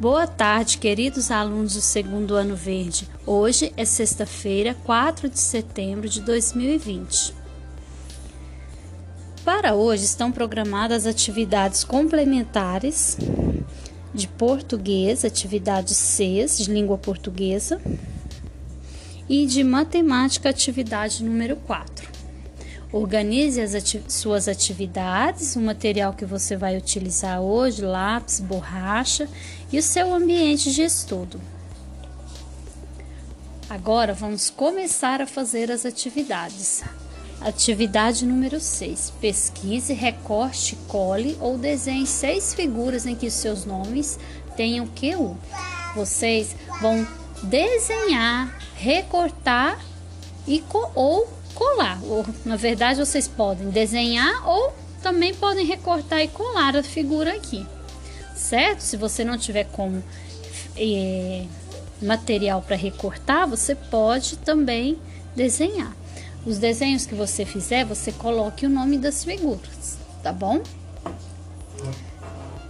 Boa tarde, queridos alunos do segundo ano verde. Hoje é sexta-feira, 4 de setembro de 2020. Para hoje estão programadas atividades complementares de português, atividade C de língua portuguesa, e de matemática, atividade número 4. Organize as ati suas atividades, o material que você vai utilizar hoje, lápis, borracha e o seu ambiente de estudo. Agora vamos começar a fazer as atividades. Atividade número 6. Pesquise, recorte, cole ou desenhe seis figuras em que seus nomes tenham QU. Vocês vão desenhar, recortar e ou colar. Ou, na verdade, vocês podem desenhar ou também podem recortar e colar a figura aqui, certo? Se você não tiver como é, material para recortar, você pode também desenhar. Os desenhos que você fizer, você coloque o nome das figuras, tá bom?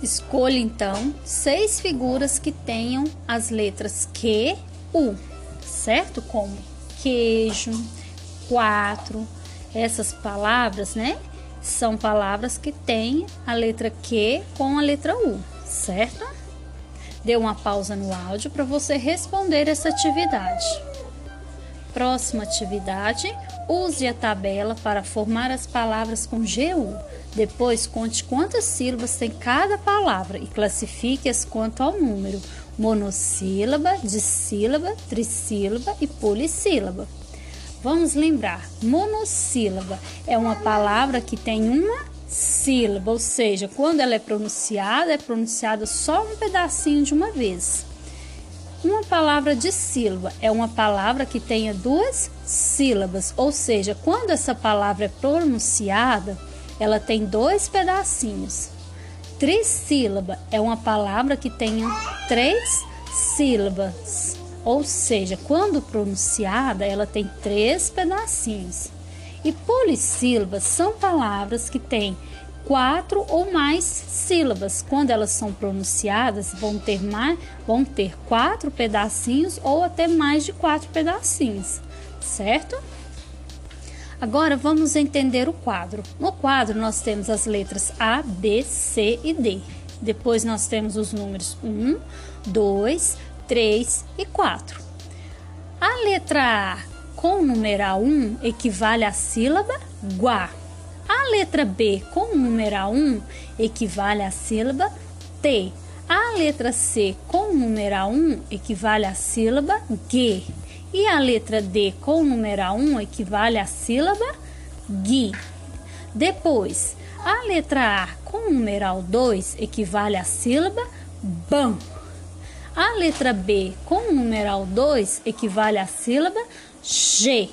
Escolha então seis figuras que tenham as letras Q, U, certo? Como queijo, quatro. Essas palavras, né? São palavras que têm a letra Q com a letra U, certo? Dê uma pausa no áudio para você responder essa atividade. Próxima atividade: use a tabela para formar as palavras com GU. Depois, conte quantas sílabas tem cada palavra e classifique-as quanto ao número: monossílaba, dissílaba, trissílaba e polissílaba. Vamos lembrar, monossílaba é uma palavra que tem uma sílaba, ou seja, quando ela é pronunciada, é pronunciada só um pedacinho de uma vez. Uma palavra de sílaba é uma palavra que tenha duas sílabas, ou seja, quando essa palavra é pronunciada, ela tem dois pedacinhos. Trissílaba é uma palavra que tenha três sílabas. Ou seja, quando pronunciada, ela tem três pedacinhos. E polissílabas são palavras que têm quatro ou mais sílabas. Quando elas são pronunciadas, vão ter mais, vão ter quatro pedacinhos ou até mais de quatro pedacinhos, certo? Agora vamos entender o quadro. No quadro nós temos as letras A, B, C e D. Depois nós temos os números 1, 2, 3 e 4. A letra A com o numeral 1 equivale à sílaba guá. A letra B com o numeral 1 equivale à sílaba T. A letra C com o numeral 1 equivale à sílaba G. E a letra D com o numeral 1 equivale à sílaba GUI. Depois, a letra A com o numeral 2 equivale à sílaba BAM. A letra B com o numeral 2 equivale à sílaba G.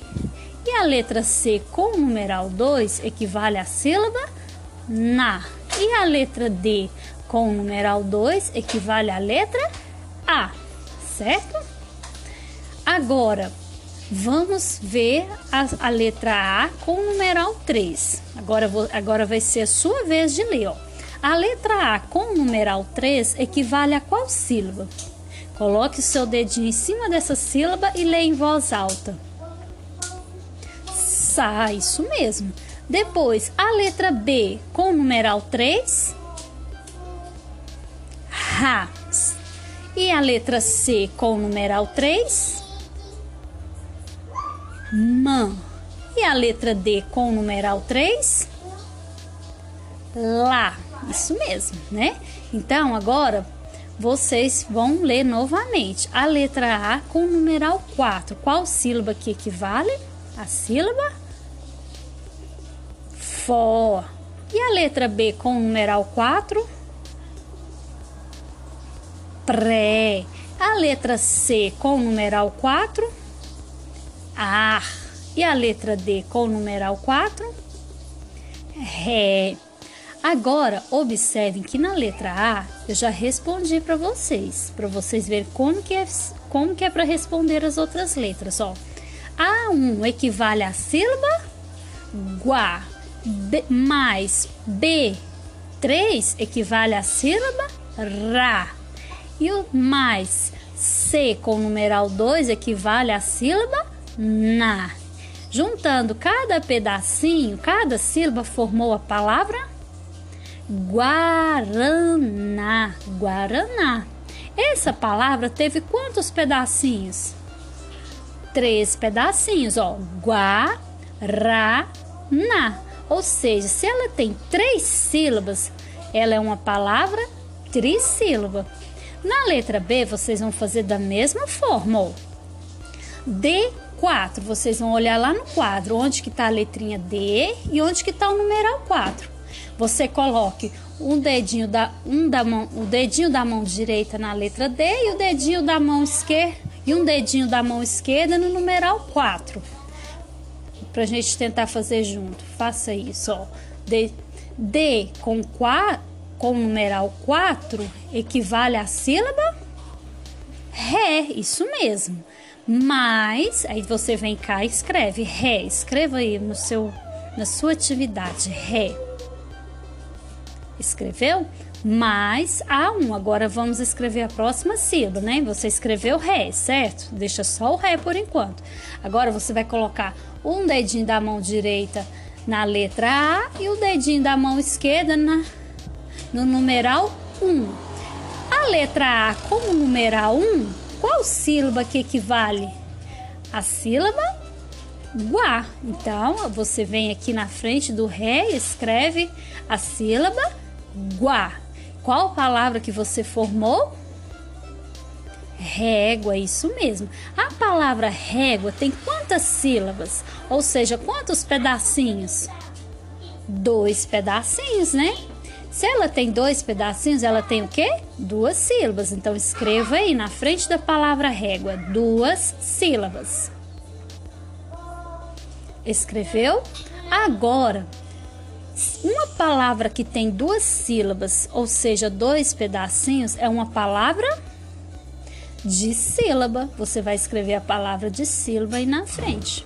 E a letra C com o numeral 2 equivale à sílaba NA. E a letra D com o numeral 2 equivale à letra A, certo? Agora, vamos ver a, a letra A com o numeral 3. Agora, vou, agora vai ser a sua vez de ler, ó. A letra A com o numeral 3 equivale a qual sílaba? Coloque o seu dedinho em cima dessa sílaba e leia em voz alta. Sa, isso mesmo. Depois, a letra B com o numeral 3. Ra. E a letra C com o numeral 3. Man. E a letra D com o numeral 3. Lá. Isso mesmo, né? Então, agora vocês vão ler novamente. A letra A com o numeral 4. Qual sílaba que equivale? A sílaba Fó. E a letra B com o numeral 4? Pré. A letra C com o numeral 4? Ar. E a letra D com o numeral 4? Ré. Agora, observem que na letra A eu já respondi para vocês, para vocês verem como que é, como que é para responder as outras letras, ó. A1 equivale à sílaba guá, B, mais B3 equivale à sílaba ra. e o mais. C com o numeral 2 equivale à sílaba na. Juntando cada pedacinho, cada sílaba formou a palavra Guaraná. Guaraná. Essa palavra teve quantos pedacinhos? Três pedacinhos, ó. Guaraná. Ou seja, se ela tem três sílabas, ela é uma palavra trissílaba. Na letra B, vocês vão fazer da mesma forma, ó. D4, vocês vão olhar lá no quadro onde que está a letrinha D e onde que está o numeral 4. Você coloque um dedinho da um da mão, o dedinho da mão direita na letra D e o dedinho da mão esquerda e um dedinho da mão esquerda no numeral 4 para a gente tentar fazer junto. Faça isso, ó. D, D com, qua, com o numeral 4 equivale à sílaba Ré, isso mesmo. Mas, aí você vem cá e escreve Ré. Escreva aí no seu, na sua atividade, Ré. Escreveu? mais A1. Agora vamos escrever a próxima sílaba, né? Você escreveu Ré, certo? Deixa só o Ré por enquanto. Agora você vai colocar um dedinho da mão direita na letra A e o dedinho da mão esquerda na, no numeral 1. A letra A como numeral 1, qual sílaba que equivale? A sílaba Guá. Então, você vem aqui na frente do Ré e escreve a sílaba Guá. Qual palavra que você formou? Régua, isso mesmo. A palavra régua tem quantas sílabas? Ou seja, quantos pedacinhos? Dois pedacinhos, né? Se ela tem dois pedacinhos, ela tem o quê? Duas sílabas. Então escreva aí na frente da palavra régua, duas sílabas. Escreveu? Agora, uma palavra que tem duas sílabas, ou seja, dois pedacinhos, é uma palavra de sílaba. Você vai escrever a palavra de sílaba aí na frente.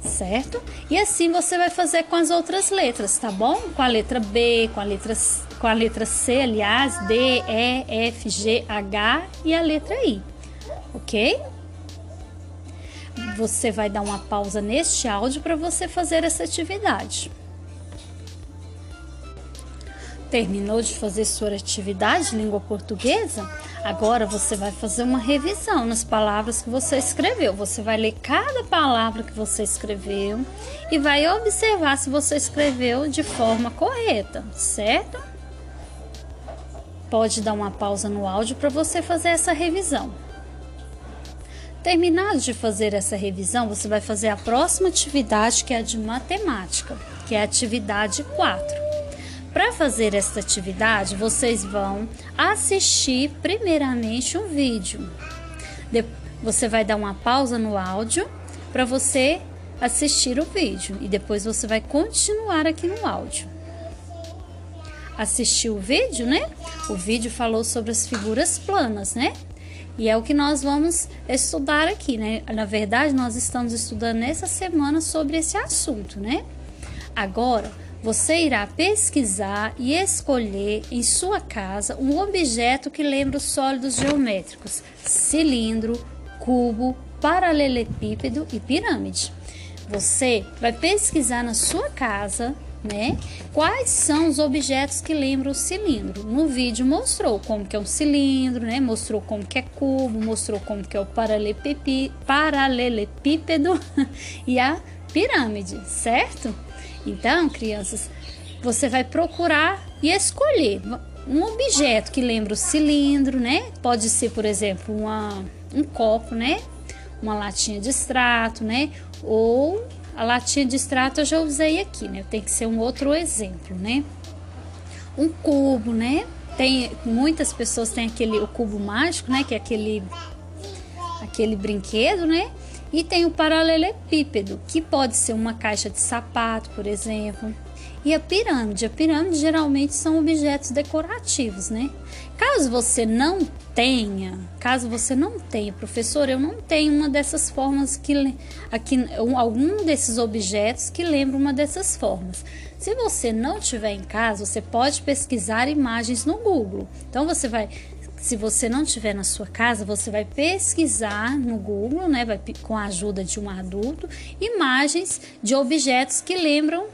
Certo? E assim você vai fazer com as outras letras, tá bom? Com a letra B, com a letra, com a letra C, aliás, D, E, F, G, H e a letra I. Ok? Você vai dar uma pausa neste áudio para você fazer essa atividade. Terminou de fazer sua atividade língua portuguesa? Agora você vai fazer uma revisão nas palavras que você escreveu. Você vai ler cada palavra que você escreveu e vai observar se você escreveu de forma correta, certo? Pode dar uma pausa no áudio para você fazer essa revisão. Terminado de fazer essa revisão, você vai fazer a próxima atividade, que é a de matemática, que é a atividade 4. Para fazer esta atividade, vocês vão assistir primeiramente um vídeo. Você vai dar uma pausa no áudio para você assistir o vídeo e depois você vai continuar aqui no áudio. Assistiu o vídeo, né? O vídeo falou sobre as figuras planas, né? E é o que nós vamos estudar aqui, né? Na verdade, nós estamos estudando nessa semana sobre esse assunto, né? Agora, você irá pesquisar e escolher em sua casa um objeto que lembra os sólidos geométricos: cilindro, cubo, paralelepípedo e pirâmide. Você vai pesquisar na sua casa né? Quais são os objetos que lembram o cilindro? No vídeo mostrou como que é um cilindro, né? Mostrou como que é cubo, mostrou como que é o paralelepípedo e a pirâmide, certo? Então, crianças, você vai procurar e escolher um objeto que lembra o cilindro, né? Pode ser, por exemplo, uma, um copo, né? Uma latinha de extrato, né? Ou a latinha de extrato eu já usei aqui, né? Tem que ser um outro exemplo, né? Um cubo, né? Tem muitas pessoas têm aquele o cubo mágico, né? Que é aquele aquele brinquedo, né? E tem o paralelepípedo, que pode ser uma caixa de sapato, por exemplo. E a pirâmide. A pirâmide geralmente são objetos decorativos, né? Caso você não tenha, caso você não tenha, professor, eu não tenho uma dessas formas que aqui algum desses objetos que lembra uma dessas formas. Se você não tiver em casa, você pode pesquisar imagens no Google. Então você vai se você não tiver na sua casa, você vai pesquisar no Google, né, vai, com a ajuda de um adulto, imagens de objetos que lembram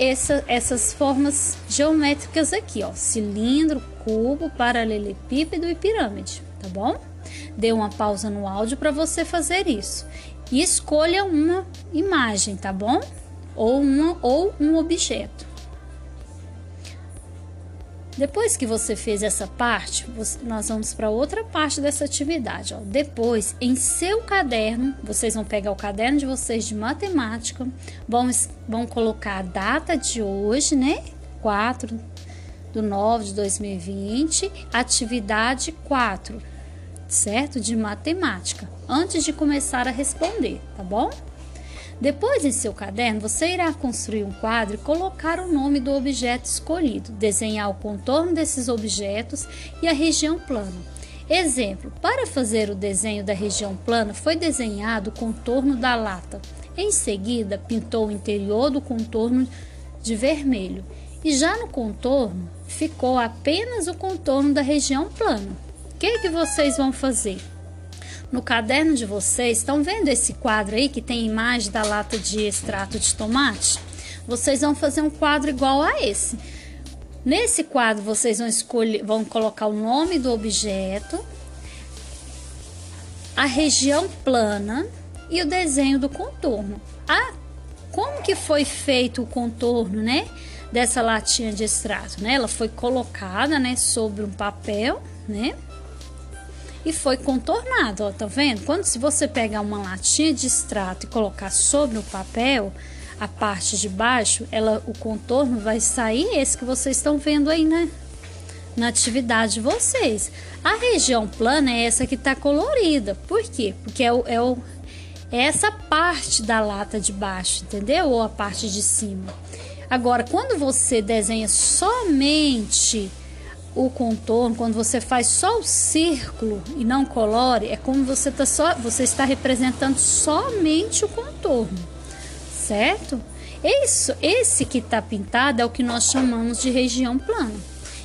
essa, essas formas geométricas aqui, ó, cilindro, cubo, paralelepípedo e pirâmide, tá bom? Dê uma pausa no áudio para você fazer isso e escolha uma imagem, tá bom? Ou, uma, ou um objeto. Depois que você fez essa parte, nós vamos para outra parte dessa atividade. Ó. Depois, em seu caderno, vocês vão pegar o caderno de vocês de matemática, vão, vão colocar a data de hoje, né? 4 do 9 de 2020, atividade 4, certo? De matemática, antes de começar a responder, tá bom? Depois, em seu caderno, você irá construir um quadro e colocar o nome do objeto escolhido, desenhar o contorno desses objetos e a região plana. Exemplo: para fazer o desenho da região plana, foi desenhado o contorno da lata. Em seguida, pintou o interior do contorno de vermelho. E já no contorno, ficou apenas o contorno da região plana. O que, que vocês vão fazer? No caderno de vocês, estão vendo esse quadro aí que tem imagem da lata de extrato de tomate? Vocês vão fazer um quadro igual a esse. Nesse quadro vocês vão escolher, vão colocar o nome do objeto, a região plana e o desenho do contorno. Ah, como que foi feito o contorno, né? Dessa latinha de extrato, né? Ela foi colocada, né, sobre um papel, né? E foi contornado, ó, tá vendo? Quando se você pegar uma latinha de extrato e colocar sobre o papel, a parte de baixo, ela, o contorno vai sair esse que vocês estão vendo aí, né? Na atividade de vocês. A região plana é essa que está colorida. Por quê? Porque é, o, é, o, é essa parte da lata de baixo, entendeu? Ou a parte de cima. Agora, quando você desenha somente o contorno, quando você faz só o círculo e não colore, é como você, tá só, você está representando somente o contorno, certo? Isso, esse que está pintado é o que nós chamamos de região plana.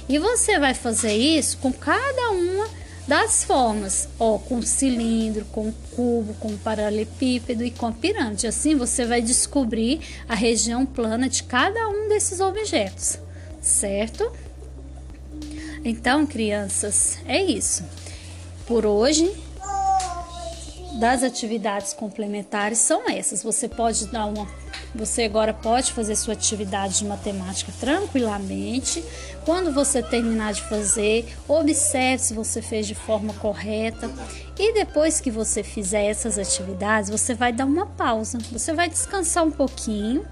E você vai fazer isso com cada uma das formas, ó, com cilindro, com cubo, com paralelepípedo e com pirâmide. Assim você vai descobrir a região plana de cada um desses objetos, certo? Então, crianças, é isso. Por hoje, das atividades complementares são essas. Você pode dar uma você agora pode fazer sua atividade de matemática tranquilamente. Quando você terminar de fazer, observe se você fez de forma correta. E depois que você fizer essas atividades, você vai dar uma pausa. Você vai descansar um pouquinho,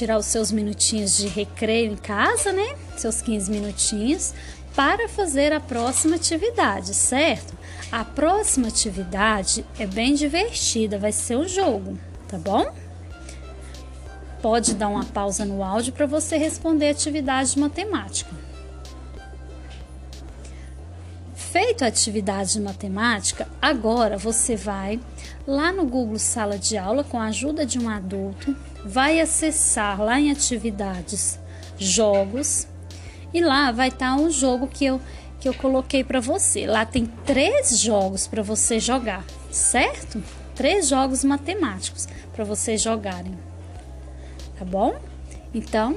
tirar os seus minutinhos de recreio em casa, né? Seus 15 minutinhos para fazer a próxima atividade, certo? A próxima atividade é bem divertida, vai ser o jogo, tá bom? Pode dar uma pausa no áudio para você responder a atividade de matemática. Feito a atividade de matemática, agora você vai lá no Google Sala de Aula com a ajuda de um adulto, vai acessar lá em atividades, jogos e lá vai estar tá um jogo que eu que eu coloquei para você. Lá tem três jogos para você jogar, certo? Três jogos matemáticos para vocês jogarem. Tá bom? Então,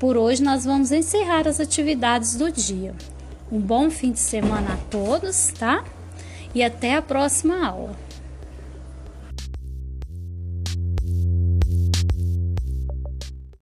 por hoje nós vamos encerrar as atividades do dia. Um bom fim de semana a todos, tá? E até a próxima aula.